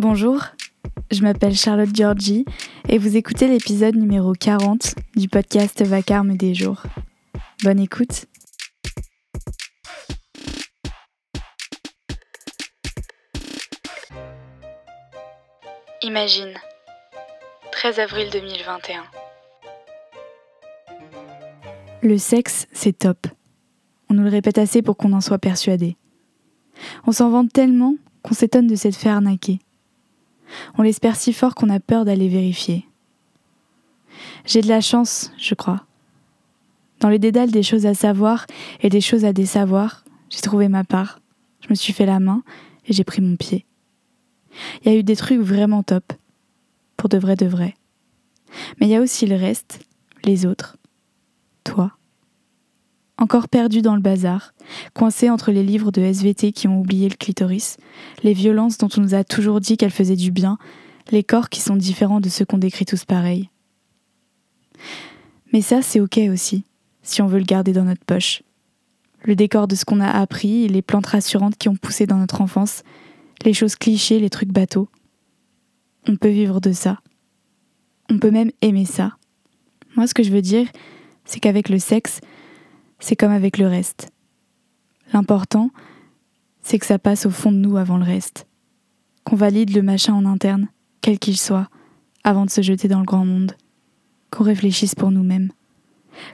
Bonjour, je m'appelle Charlotte Giorgi et vous écoutez l'épisode numéro 40 du podcast Vacarme des jours. Bonne écoute. Imagine, 13 avril 2021. Le sexe, c'est top. On nous le répète assez pour qu'on en soit persuadé. On s'en vante tellement qu'on s'étonne de s'être fait arnaquer. On l'espère si fort qu'on a peur d'aller vérifier. J'ai de la chance, je crois. Dans le dédale des choses à savoir et des choses à désavoir, j'ai trouvé ma part. Je me suis fait la main et j'ai pris mon pied. Il y a eu des trucs vraiment top. Pour de vrai de vrai. Mais il y a aussi le reste, les autres. Encore perdu dans le bazar, coincé entre les livres de SVT qui ont oublié le clitoris, les violences dont on nous a toujours dit qu'elles faisaient du bien, les corps qui sont différents de ceux qu'on décrit tous pareils. Mais ça, c'est ok aussi, si on veut le garder dans notre poche. Le décor de ce qu'on a appris, les plantes rassurantes qui ont poussé dans notre enfance, les choses clichés, les trucs bateaux. On peut vivre de ça. On peut même aimer ça. Moi, ce que je veux dire, c'est qu'avec le sexe, c'est comme avec le reste. L'important, c'est que ça passe au fond de nous avant le reste. Qu'on valide le machin en interne, quel qu'il soit, avant de se jeter dans le grand monde. Qu'on réfléchisse pour nous-mêmes.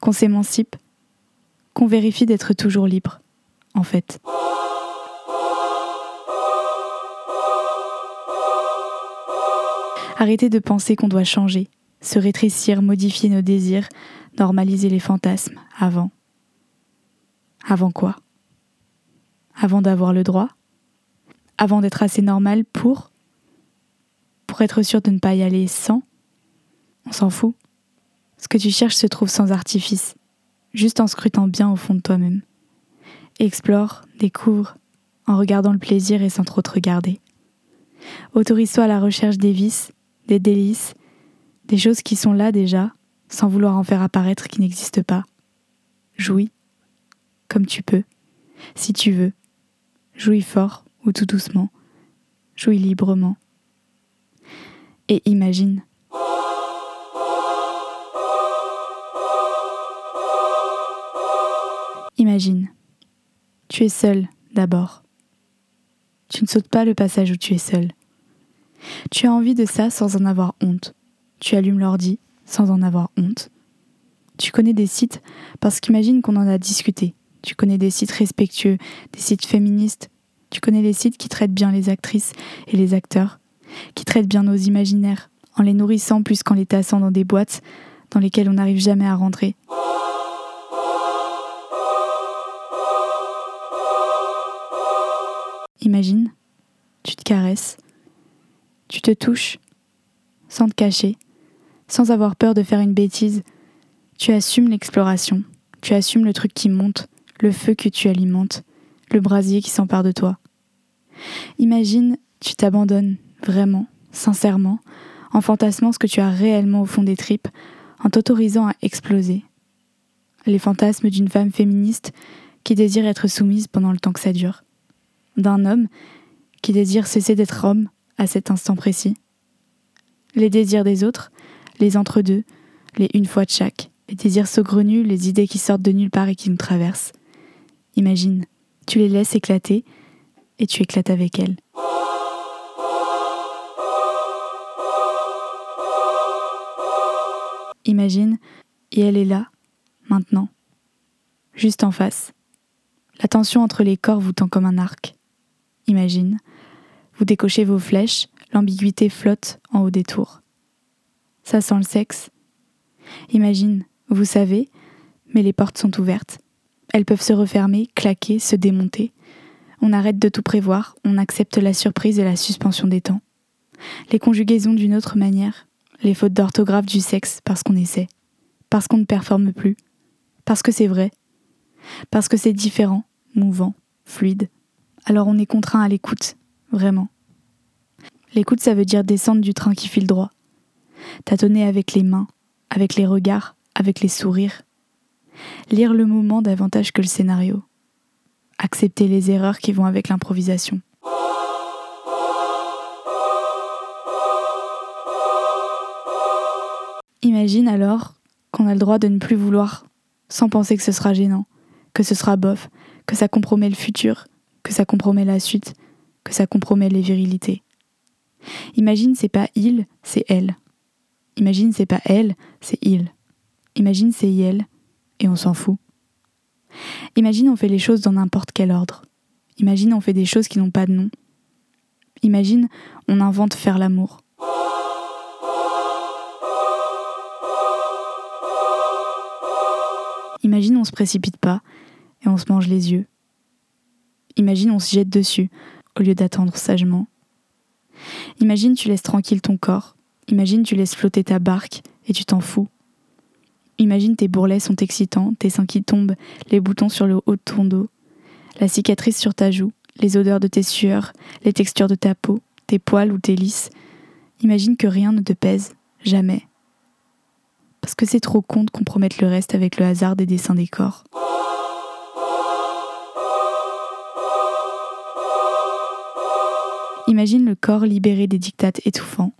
Qu'on s'émancipe. Qu'on vérifie d'être toujours libre, en fait. Arrêtez de penser qu'on doit changer, se rétrécir, modifier nos désirs, normaliser les fantasmes avant. Avant quoi? Avant d'avoir le droit? Avant d'être assez normal pour? Pour être sûr de ne pas y aller sans? On s'en fout. Ce que tu cherches se trouve sans artifice, juste en scrutant bien au fond de toi-même. Explore, découvre, en regardant le plaisir et sans trop te regarder. Autorise-toi à la recherche des vices, des délices, des choses qui sont là déjà, sans vouloir en faire apparaître qui n'existent pas. Jouis, comme tu peux, si tu veux. Jouis fort ou tout doucement. Jouis librement. Et imagine. Imagine. Tu es seul d'abord. Tu ne sautes pas le passage où tu es seul. Tu as envie de ça sans en avoir honte. Tu allumes l'ordi sans en avoir honte. Tu connais des sites parce qu'imagine qu'on en a discuté. Tu connais des sites respectueux, des sites féministes. Tu connais les sites qui traitent bien les actrices et les acteurs, qui traitent bien nos imaginaires, en les nourrissant plus qu'en les tassant dans des boîtes dans lesquelles on n'arrive jamais à rentrer. Imagine, tu te caresses, tu te touches, sans te cacher, sans avoir peur de faire une bêtise. Tu assumes l'exploration, tu assumes le truc qui monte, le feu que tu alimentes, le brasier qui s'empare de toi. Imagine, tu t'abandonnes, vraiment, sincèrement, en fantasmant ce que tu as réellement au fond des tripes, en t'autorisant à exploser. Les fantasmes d'une femme féministe qui désire être soumise pendant le temps que ça dure. D'un homme qui désire cesser d'être homme à cet instant précis. Les désirs des autres, les entre-deux, les une fois de chaque, les désirs saugrenus, les idées qui sortent de nulle part et qui nous traversent. Imagine, tu les laisses éclater et tu éclates avec elles. Imagine, et elle est là, maintenant, juste en face. La tension entre les corps vous tend comme un arc. Imagine, vous décochez vos flèches, l'ambiguïté flotte en haut des tours. Ça sent le sexe. Imagine, vous savez, mais les portes sont ouvertes. Elles peuvent se refermer, claquer, se démonter. On arrête de tout prévoir, on accepte la surprise et la suspension des temps. Les conjugaisons d'une autre manière, les fautes d'orthographe du sexe parce qu'on essaie, parce qu'on ne performe plus, parce que c'est vrai, parce que c'est différent, mouvant, fluide. Alors on est contraint à l'écoute, Vraiment. L'écoute, ça veut dire descendre du train qui file droit. Tâtonner avec les mains, avec les regards, avec les sourires lire le moment davantage que le scénario, accepter les erreurs qui vont avec l'improvisation. Imagine alors qu'on a le droit de ne plus vouloir, sans penser que ce sera gênant, que ce sera bof, que ça compromet le futur, que ça compromet la suite, que ça compromet les virilités. Imagine c'est pas il, c'est elle. Imagine c'est pas elle, c'est il. Imagine c'est il, et on s'en fout. Imagine on fait les choses dans n'importe quel ordre. Imagine on fait des choses qui n'ont pas de nom. Imagine on invente faire l'amour. Imagine on se précipite pas et on se mange les yeux. Imagine on se jette dessus au lieu d'attendre sagement. Imagine tu laisses tranquille ton corps. Imagine tu laisses flotter ta barque et tu t'en fous. Imagine tes bourrelets sont excitants, tes seins qui tombent, les boutons sur le haut de ton dos, la cicatrice sur ta joue, les odeurs de tes sueurs, les textures de ta peau, tes poils ou tes lisses. Imagine que rien ne te pèse, jamais. Parce que c'est trop con de compromettre le reste avec le hasard des dessins des corps. Imagine le corps libéré des dictates étouffants,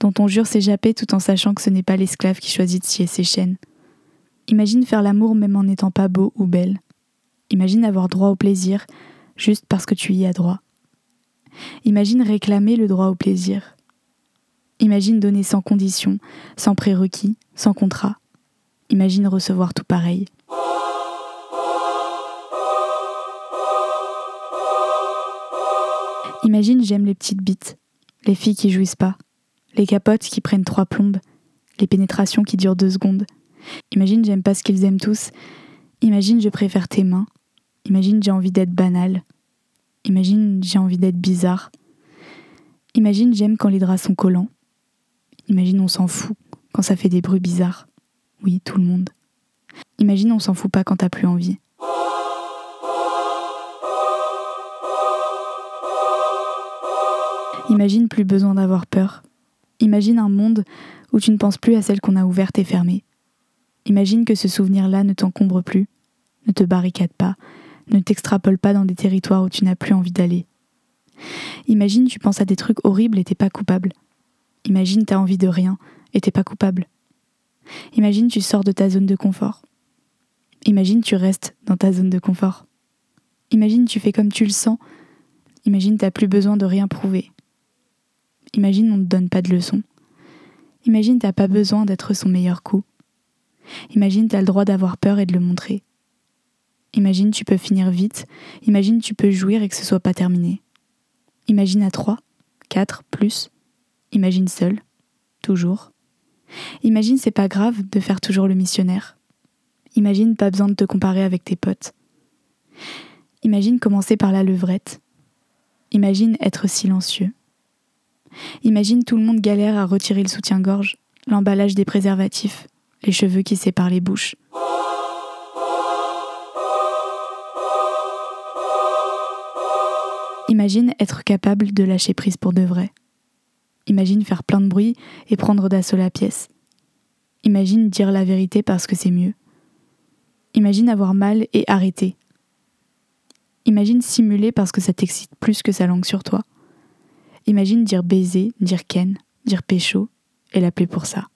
dont on jure s'échapper tout en sachant que ce n'est pas l'esclave qui choisit de scier ses chaînes. Imagine faire l'amour même en n'étant pas beau ou belle. Imagine avoir droit au plaisir juste parce que tu y as droit. Imagine réclamer le droit au plaisir. Imagine donner sans condition, sans prérequis, sans contrat. Imagine recevoir tout pareil. Imagine j'aime les petites bites, les filles qui jouissent pas, les capotes qui prennent trois plombes, les pénétrations qui durent deux secondes. Imagine j'aime pas ce qu'ils aiment tous. Imagine je préfère tes mains. Imagine j'ai envie d'être banal. Imagine j'ai envie d'être bizarre. Imagine j'aime quand les draps sont collants. Imagine on s'en fout quand ça fait des bruits bizarres. Oui, tout le monde. Imagine on s'en fout pas quand t'as plus envie. Imagine plus besoin d'avoir peur. Imagine un monde où tu ne penses plus à celle qu'on a ouverte et fermée. Imagine que ce souvenir-là ne t'encombre plus, ne te barricade pas, ne t'extrapole pas dans des territoires où tu n'as plus envie d'aller. Imagine tu penses à des trucs horribles et t'es pas coupable. Imagine t'as envie de rien et t'es pas coupable. Imagine tu sors de ta zone de confort. Imagine tu restes dans ta zone de confort. Imagine tu fais comme tu le sens. Imagine t'as plus besoin de rien prouver. Imagine on ne te donne pas de leçons. Imagine t'as pas besoin d'être son meilleur coup. Imagine t'as le droit d'avoir peur et de le montrer. Imagine tu peux finir vite. Imagine tu peux jouir et que ce soit pas terminé. Imagine à trois, quatre, plus. Imagine seul, toujours. Imagine c'est pas grave de faire toujours le missionnaire. Imagine pas besoin de te comparer avec tes potes. Imagine commencer par la levrette. Imagine être silencieux. Imagine tout le monde galère à retirer le soutien-gorge, l'emballage des préservatifs, les cheveux qui séparent les bouches. Imagine être capable de lâcher prise pour de vrai. Imagine faire plein de bruit et prendre d'assaut la pièce. Imagine dire la vérité parce que c'est mieux. Imagine avoir mal et arrêter. Imagine simuler parce que ça t'excite plus que sa langue sur toi. Imagine dire baiser, dire ken, dire pécho et l'appeler pour ça.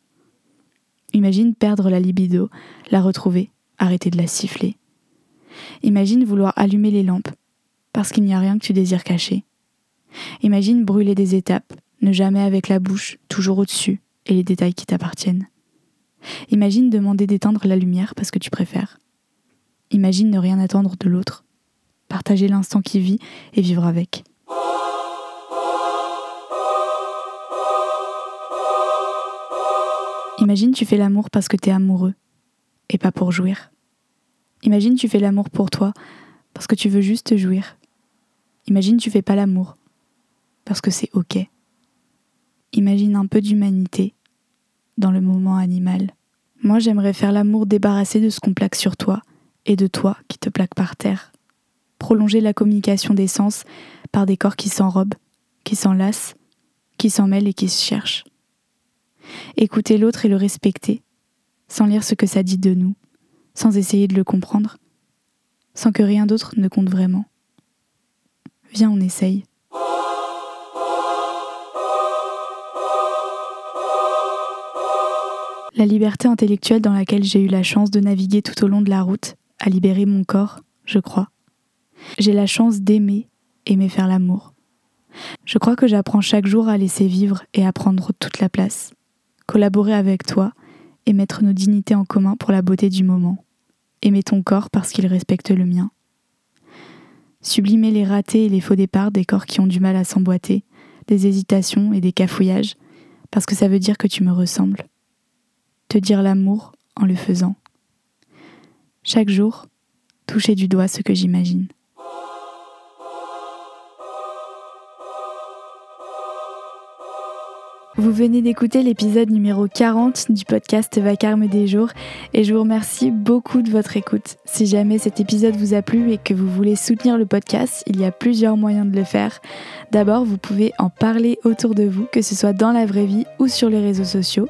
Imagine perdre la libido, la retrouver, arrêter de la siffler. Imagine vouloir allumer les lampes parce qu'il n'y a rien que tu désires cacher. Imagine brûler des étapes, ne jamais avec la bouche, toujours au-dessus, et les détails qui t'appartiennent. Imagine demander d'éteindre la lumière parce que tu préfères. Imagine ne rien attendre de l'autre, partager l'instant qui vit et vivre avec. Imagine tu fais l'amour parce que t'es amoureux et pas pour jouir. Imagine tu fais l'amour pour toi parce que tu veux juste jouir. Imagine tu fais pas l'amour parce que c'est ok. Imagine un peu d'humanité dans le moment animal. Moi j'aimerais faire l'amour débarrassé de ce qu'on plaque sur toi et de toi qui te plaque par terre. Prolonger la communication des sens par des corps qui s'enrobent, qui s'enlacent, qui s'en mêlent et qui se cherchent écouter l'autre et le respecter, sans lire ce que ça dit de nous, sans essayer de le comprendre, sans que rien d'autre ne compte vraiment. Viens, on essaye. La liberté intellectuelle dans laquelle j'ai eu la chance de naviguer tout au long de la route a libéré mon corps, je crois. J'ai la chance d'aimer, aimer faire l'amour. Je crois que j'apprends chaque jour à laisser vivre et à prendre toute la place, collaborer avec toi et mettre nos dignités en commun pour la beauté du moment. Aimer ton corps parce qu'il respecte le mien. Sublimer les ratés et les faux départs des corps qui ont du mal à s'emboîter, des hésitations et des cafouillages, parce que ça veut dire que tu me ressembles. Te dire l'amour en le faisant. Chaque jour, toucher du doigt ce que j'imagine. Vous venez d'écouter l'épisode numéro 40 du podcast Vacarme des jours et je vous remercie beaucoup de votre écoute. Si jamais cet épisode vous a plu et que vous voulez soutenir le podcast, il y a plusieurs moyens de le faire. D'abord, vous pouvez en parler autour de vous, que ce soit dans la vraie vie ou sur les réseaux sociaux.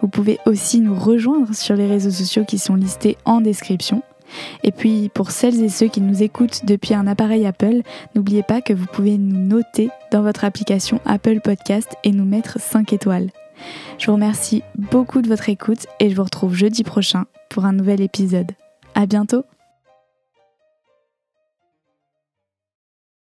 Vous pouvez aussi nous rejoindre sur les réseaux sociaux qui sont listés en description. Et puis pour celles et ceux qui nous écoutent depuis un appareil Apple, n'oubliez pas que vous pouvez nous noter dans votre application Apple Podcast et nous mettre 5 étoiles. Je vous remercie beaucoup de votre écoute et je vous retrouve jeudi prochain pour un nouvel épisode. À bientôt!